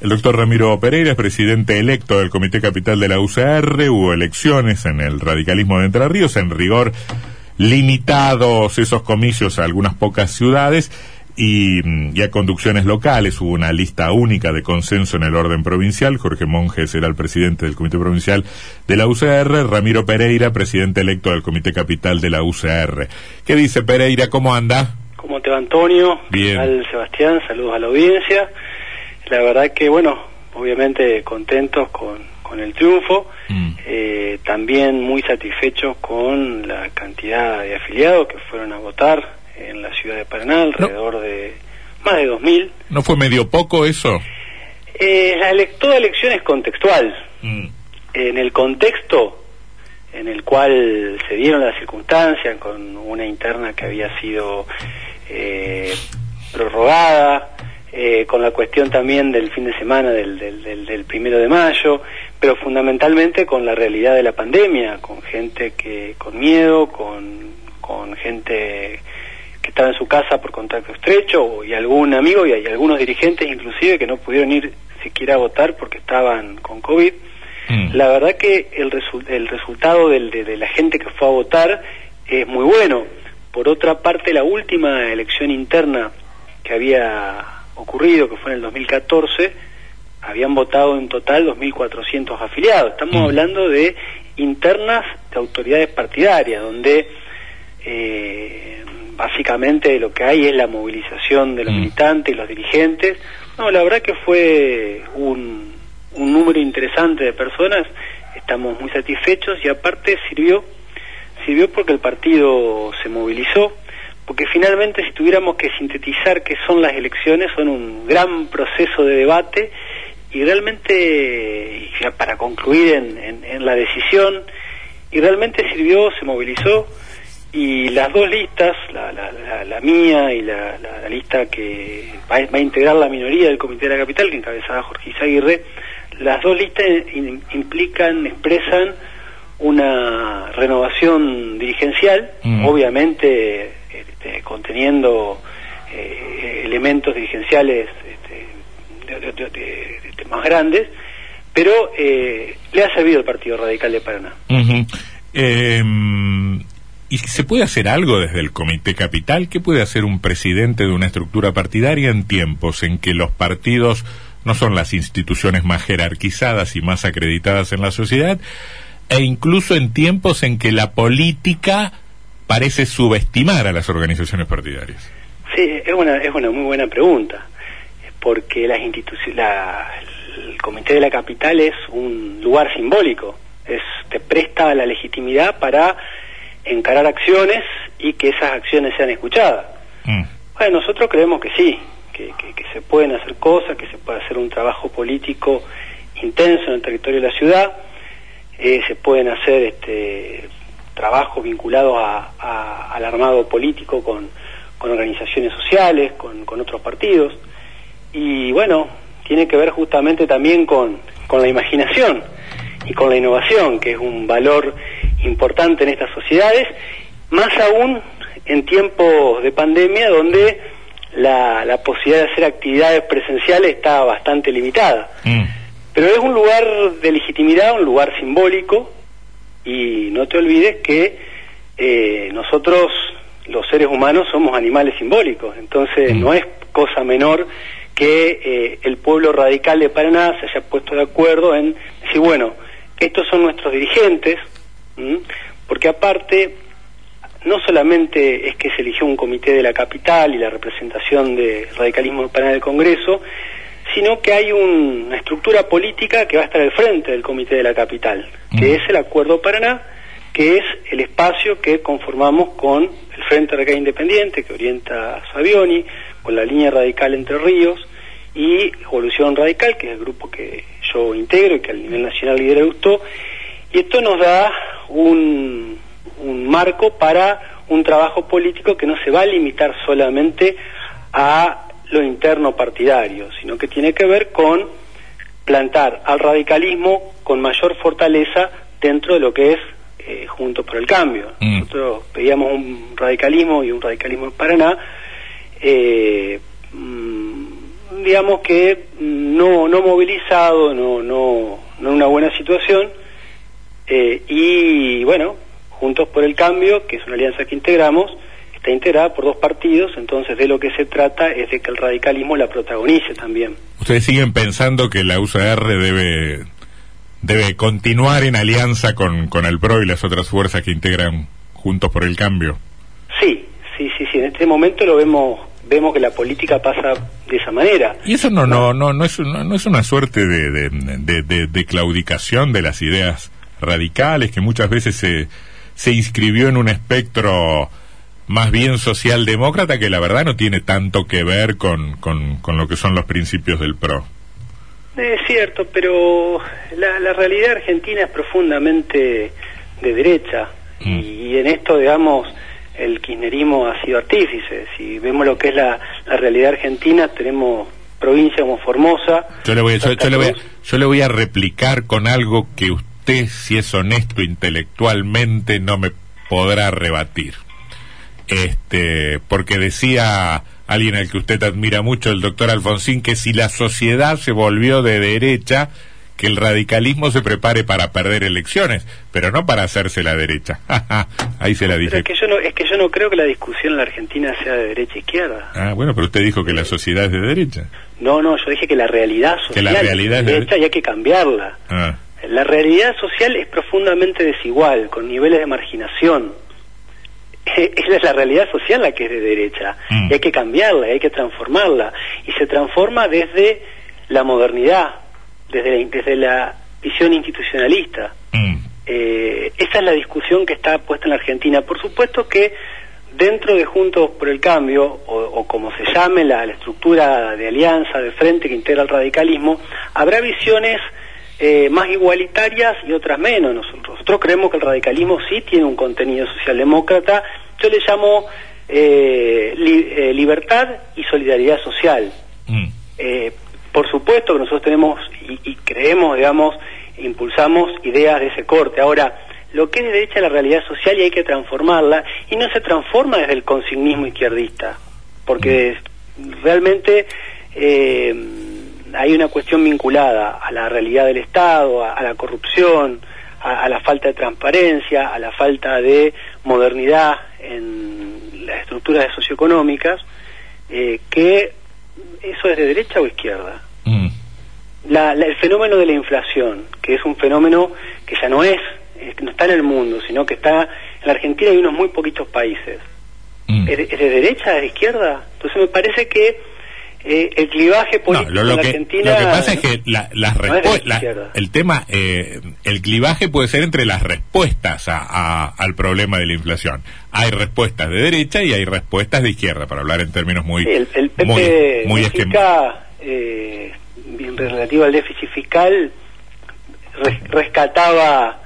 El doctor Ramiro Pereira es presidente electo del Comité Capital de la UCR. Hubo elecciones en el radicalismo de Entre Ríos, en rigor limitados esos comicios a algunas pocas ciudades y, mm, y, a conducciones locales. Hubo una lista única de consenso en el orden provincial. Jorge Monjes era el presidente del Comité Provincial de la UCR. Ramiro Pereira, presidente electo del Comité Capital de la UCR. ¿Qué dice Pereira? ¿Cómo anda? ¿Cómo te va, Antonio? Bien. Sebastián, saludos a la audiencia. La verdad que, bueno, obviamente contentos con, con el triunfo, mm. eh, también muy satisfechos con la cantidad de afiliados que fueron a votar en la ciudad de Paraná, alrededor de más de 2.000. ¿No fue medio poco eso? Eh, la ele toda elección es contextual. Mm. En el contexto en el cual se dieron las circunstancias, con una interna que había sido eh, prorrogada, eh, con la cuestión también del fin de semana del, del, primero de mayo, pero fundamentalmente con la realidad de la pandemia, con gente que con miedo, con, con gente que estaba en su casa por contacto estrecho y algún amigo y hay algunos dirigentes inclusive que no pudieron ir siquiera a votar porque estaban con COVID. Mm. La verdad que el, el resultado del, de, de la gente que fue a votar es muy bueno. Por otra parte, la última elección interna que había ocurrido, que fue en el 2014, habían votado en total 2.400 afiliados. Estamos mm. hablando de internas de autoridades partidarias, donde eh, básicamente lo que hay es la movilización de los mm. militantes y los dirigentes. No, la verdad que fue un, un número interesante de personas, estamos muy satisfechos y aparte sirvió, sirvió porque el partido se movilizó, porque finalmente si tuviéramos que sintetizar qué son las elecciones, son un gran proceso de debate y realmente, ya para concluir en, en, la decisión, y realmente sirvió, se movilizó, y las dos listas, la, la, la, mía y la, lista que va, a integrar la minoría del Comité de la Capital, que encabezaba Jorge Izaguirre, las dos listas implican, expresan una renovación dirigencial, obviamente este, conteniendo eh, elementos dirigenciales este, más grandes, pero eh, le ha servido al Partido Radical de Paraná. Em, ¿Y se puede hacer algo desde el Comité Capital? ¿Qué puede hacer un presidente de una estructura partidaria en tiempos en que los partidos no son las instituciones más jerarquizadas y más acreditadas en la sociedad, e incluso en tiempos en que la política parece subestimar a las organizaciones partidarias? Sí, es una, es una muy buena pregunta, porque las instituciones, el Comité de la Capital es un lugar simbólico, es, te presta la legitimidad para encarar acciones y que esas acciones sean escuchadas. Mm. Bueno, nosotros creemos que sí, que, que, se pueden hacer cosas, que se puede hacer un trabajo político intenso en el territorio de la ciudad, eh, se pueden hacer este, trabajos vinculados a, al armado político con, con organizaciones sociales, con, con, otros partidos. Y bueno, tiene que ver justamente también con, con la imaginación y con la innovación, que es un valor importante en estas sociedades, más aún en tiempos de pandemia donde la, la posibilidad de hacer actividades presenciales está bastante limitada. Mm. Pero es un lugar de legitimidad, un lugar simbólico, y no te olvides que eh, nosotros, los seres humanos, somos animales simbólicos, entonces mm. no es cosa menor que eh, el pueblo radical de Paraná se haya puesto de acuerdo en decir, bueno, estos son nuestros dirigentes, porque aparte, no solamente es que se eligió un comité de la capital y la representación de radicalismo de Paraná del Congreso, sino que hay una estructura política que va a estar al frente del Comité de la Capital, que es el Acuerdo Paraná, que es el espacio que conformamos con el Frente Radical Independiente, que orienta a Savioni, con la línea radical Entre Ríos, y Evolución Radical, que es el grupo que yo integro y que a nivel nacional lidera gustó, y esto nos da un, un marco para un trabajo político que no se va a limitar solamente a lo interno partidario, sino que tiene que ver con plantar al radicalismo con mayor fortaleza dentro de lo que es eh, Juntos por el Cambio. Mm. Nosotros pedíamos un radicalismo y un radicalismo en Paraná, eh, mm, digamos que no, no movilizado, no, no, no en una buena situación, eh, y bueno, Juntos por el Cambio, que es una alianza que integramos, está integrada por dos partidos, entonces de lo que se trata es de que el radicalismo la protagonice también. ¿Ustedes siguen pensando que la UCR debe, debe continuar en alianza con, con el PRO y las otras fuerzas que integran Juntos por el Cambio? Sí, sí, sí, sí, en este momento lo vemos vemos que la política pasa de esa manera. Y eso no no no no es no, es una suerte de, de, de claudicación de las ideas radicales que muchas veces se se inscribió en un espectro más bien socialdemócrata que la verdad no tiene tanto que ver con, con, lo que son los principios del PRO. Es cierto, pero la, la realidad argentina es profundamente de derecha mm. y, en esto, digamos, el kirchnerismo ha sido artífice. Si vemos lo que es la, la realidad argentina, tenemos provincia como Formosa. Yo le, voy, a, yo le voy a replicar con algo que usted, si es honesto intelectualmente, no me podrá rebatir este, porque decía alguien al que usted admira mucho, el doctor Alfonsín, que si la sociedad se volvió de derecha, que el radicalismo se prepare para perder elecciones, pero no para hacerse la derecha. Ahí se la dije. es, que yo no, es que yo no creo que la discusión en la Argentina sea de derecha e izquierda. Ah, bueno, pero usted dijo que la sociedad es de derecha. No, no, yo dije que la realidad social la realidad es de derecha y hay que cambiarla. Ah. La realidad social es profundamente desigual, con niveles de marginación esa es la realidad social la que es de derecha. Mm. Y hay que cambiarla, hay que transformarla. Y se transforma desde la modernidad, desde la, desde la visión institucionalista. Mm. Eh, esa es la discusión que está puesta en la Argentina. Por supuesto que dentro de Juntos por el Cambio, o, como se llame la, la, estructura de alianza, de frente que integra el radicalismo, habrá visiones eh, más igualitarias y otras menos. Nosotros, creemos que el radicalismo sí tiene un contenido socialdemócrata, yo le llamo eh, eh, libertad y solidaridad social. Mm. por supuesto que nosotros tenemos y, creemos, digamos, impulsamos ideas de ese corte. Ahora, lo que es de derecha la realidad social y hay que transformarla, y no se transforma desde el consignismo izquierdista, porque mm. realmente hay una cuestión vinculada a la realidad del Estado, a, la corrupción, a, la falta de transparencia, a la falta de modernidad en las estructuras socioeconómicas, eh, que eso es de derecha o izquierda. Mm. el fenómeno de la inflación, que es un fenómeno que ya no es, no está en el mundo, sino que está en la Argentina y unos muy poquitos países. Mm. ¿Es, de, derecha, es de izquierda? Entonces me parece que eh, el clivaje político no, lo, que, Argentina. Lo que pasa es que la, las respuestas. el tema, eh, el clivaje puede ser entre las respuestas a, al problema de la inflación. Hay respuestas de derecha y hay respuestas de izquierda, para hablar en términos muy. el, el PP muy, muy eh, relativo al déficit fiscal, rescataba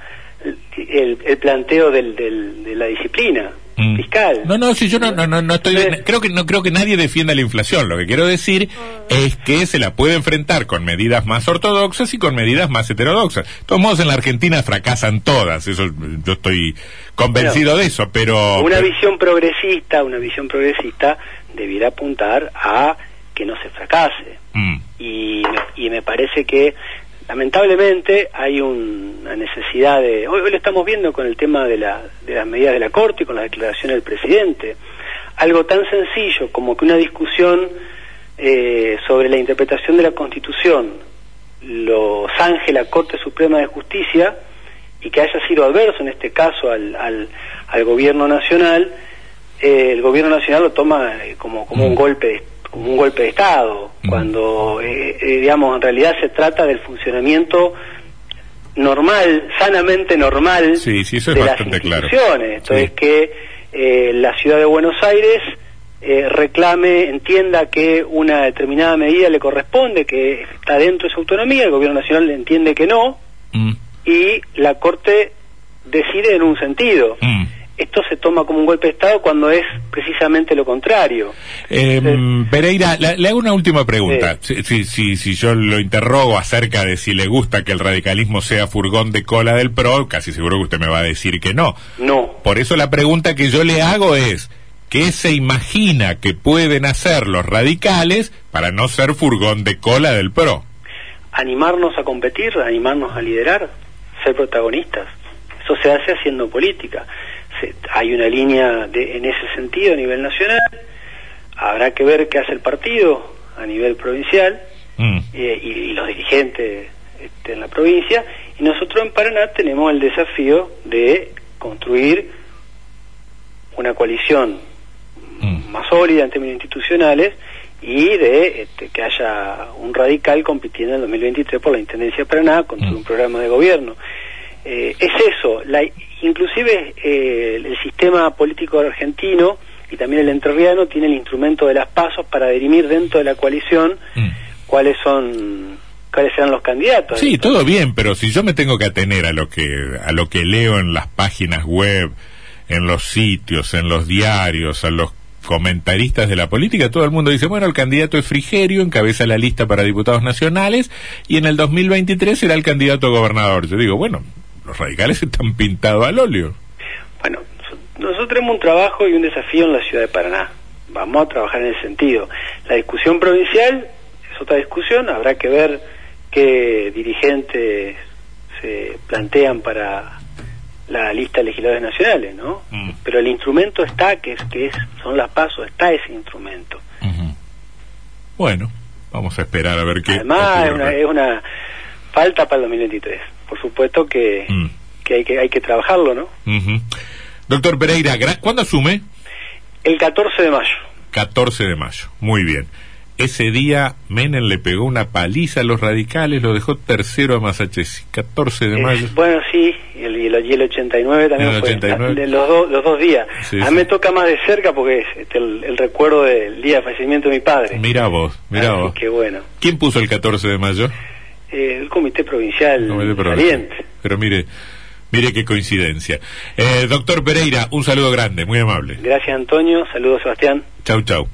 el, el planteo del, del, de la disciplina Mm. fiscal. No, no, si yo no, no, no, estoy, creo que no creo que nadie defienda la inflación. Lo que quiero decir es que se la puede enfrentar con medidas más ortodoxas y con medidas más heterodoxas. De todos modos, en la Argentina fracasan todas. Eso, yo estoy convencido de eso, pero una visión progresista, una visión progresista debiera apuntar a que no se fracase. Mm. Y, y me parece que lamentablemente hay una necesidad de hoy, lo estamos viendo con el tema de, la, de las medidas de la corte y con la declaración del presidente algo tan sencillo como que una discusión eh, sobre la interpretación de la constitución lo zanje la corte suprema de justicia y que haya sido adverso en este caso al, al, al gobierno nacional eh, el gobierno nacional lo toma eh, como, como un mm. golpe de como un golpe de Estado, mm. cuando, eh, eh, digamos, en realidad se trata del funcionamiento normal, sanamente normal sí, sí, eso es de las instituciones. Entonces, que eh, la ciudad de Buenos Aires reclame, entienda que una determinada medida le corresponde, que está dentro de su autonomía, el gobierno nacional entiende que no, mm. y la Corte decide en un sentido. Mm esto se toma como un golpe de Estado cuando es precisamente lo contrario. Eh, Pereira, le, hago una última pregunta. Si, si, si, yo lo interrogo acerca de si le gusta que el radicalismo sea furgón de cola del PRO, casi seguro que usted me va a decir que no. No. Por eso la pregunta que yo le hago es, qué se imagina que pueden hacer los radicales para no ser furgón de cola del PRO. Animarnos a competir, animarnos a liderar, ser protagonistas. Eso se hace haciendo política. Hay una línea de, en ese sentido a nivel nacional. Habrá que ver qué hace el partido a nivel provincial mm. eh, y, los dirigentes este, en la provincia. Y nosotros en Paraná tenemos el desafío de construir una coalición mm. más sólida en términos institucionales y de este, que haya un radical compitiendo en el 2023 por la Intendencia de Paraná con mm. un programa de gobierno. Eh, es eso, la, inclusive eh, el sistema político argentino y también el entrerriano tiene el instrumento de las pasos para dirimir dentro de la coalición mm. cuáles son cuáles serán los candidatos. Sí, todo bien, pero si yo me tengo que atener a lo que a lo que leo en las páginas web, en los sitios, en los diarios, a los comentaristas de la política, todo el mundo dice, bueno, el candidato es Frigerio, encabeza la lista para diputados nacionales y en el 2023 será el candidato a gobernador. Yo digo, bueno, los radicales están pintados al óleo. Bueno, nosotros tenemos un trabajo y un desafío en la ciudad de Paraná. Vamos a trabajar en ese sentido. La discusión provincial es otra discusión, habrá que ver qué dirigentes se plantean para la lista de legisladores nacionales, ¿no? Mm. Pero el instrumento está, que es que es, son las pasos, está ese instrumento. Bueno, vamos a esperar a ver qué. Además, es una, es una falta para el 2023 por supuesto que, mm. que, hay que hay que trabajarlo, ¿no? Doctor Pereira, ¿cuándo asume? El 14 de mayo. 14 de mayo, muy bien. Ese día Menem le pegó una paliza a los radicales, lo dejó tercero a Massachusetts, 14 de mayo. bueno, sí, y el, y el, 89 también fue, los, los dos días. a mí me toca más de cerca porque es este, el, recuerdo del día de fallecimiento de mi padre. Mira vos, mira vos. Qué bueno. ¿Quién puso el 14 de mayo? El Comité Provincial comité Pero mire, mire qué coincidencia. Eh, doctor Pereira, un saludo grande, muy amable. Gracias Antonio, saludos Sebastián. Chau, chau.